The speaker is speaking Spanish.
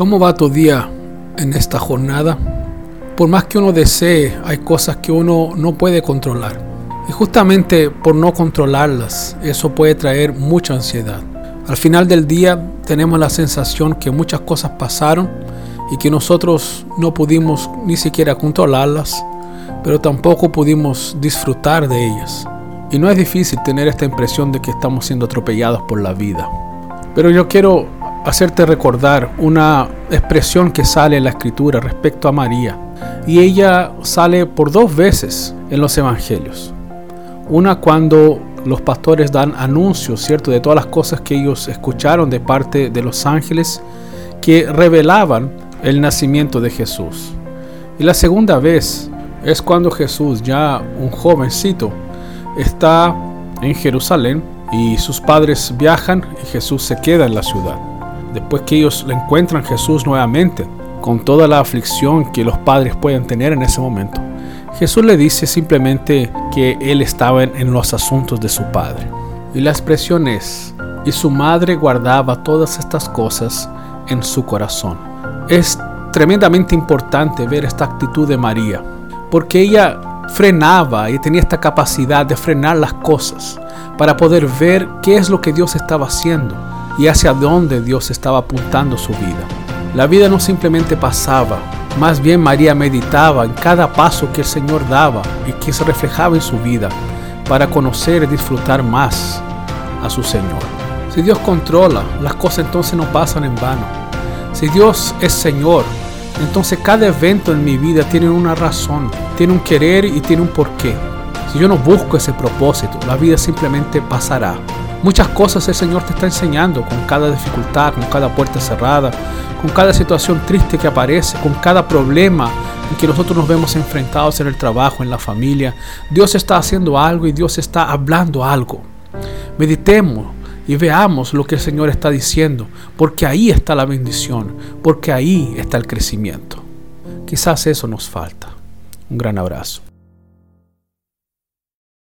¿Cómo va tu día en esta jornada? Por más que uno desee, hay cosas que uno no puede controlar. Y justamente por no controlarlas, eso puede traer mucha ansiedad. Al final del día tenemos la sensación que muchas cosas pasaron y que nosotros no pudimos ni siquiera controlarlas, pero tampoco pudimos disfrutar de ellas. Y no es difícil tener esta impresión de que estamos siendo atropellados por la vida. Pero yo quiero hacerte recordar una expresión que sale en la escritura respecto a María. Y ella sale por dos veces en los evangelios. Una cuando los pastores dan anuncios, ¿cierto?, de todas las cosas que ellos escucharon de parte de los ángeles que revelaban el nacimiento de Jesús. Y la segunda vez es cuando Jesús, ya un jovencito, está en Jerusalén y sus padres viajan y Jesús se queda en la ciudad después que ellos le encuentran Jesús nuevamente, con toda la aflicción que los padres pueden tener en ese momento, Jesús le dice simplemente que él estaba en, los asuntos de su padre. Y la expresión es, y su madre guardaba todas estas cosas en su corazón. Es tremendamente importante ver esta actitud de María, porque ella frenaba y tenía esta capacidad de frenar las cosas para poder ver qué es lo que Dios estaba haciendo y hacia dónde Dios estaba apuntando su vida. La vida no simplemente pasaba, más bien María meditaba en cada paso que el Señor daba y que se reflejaba en su vida para conocer y disfrutar más a su Señor. Si Dios controla, las cosas entonces no pasan en vano. Si Dios es Señor, entonces cada evento en mi vida tiene una razón, tiene un querer y tiene un porqué. Si yo no busco ese propósito, la vida simplemente pasará. Muchas cosas el Señor te está enseñando con cada dificultad, con cada puerta cerrada, con cada situación triste que aparece, con cada problema en que nosotros nos vemos enfrentados en el trabajo, en la familia. Dios está haciendo algo y Dios está hablando algo. Meditemos y veamos lo que el Señor está diciendo, porque ahí está la bendición, porque ahí está el crecimiento. Quizás eso nos falta. Un gran abrazo.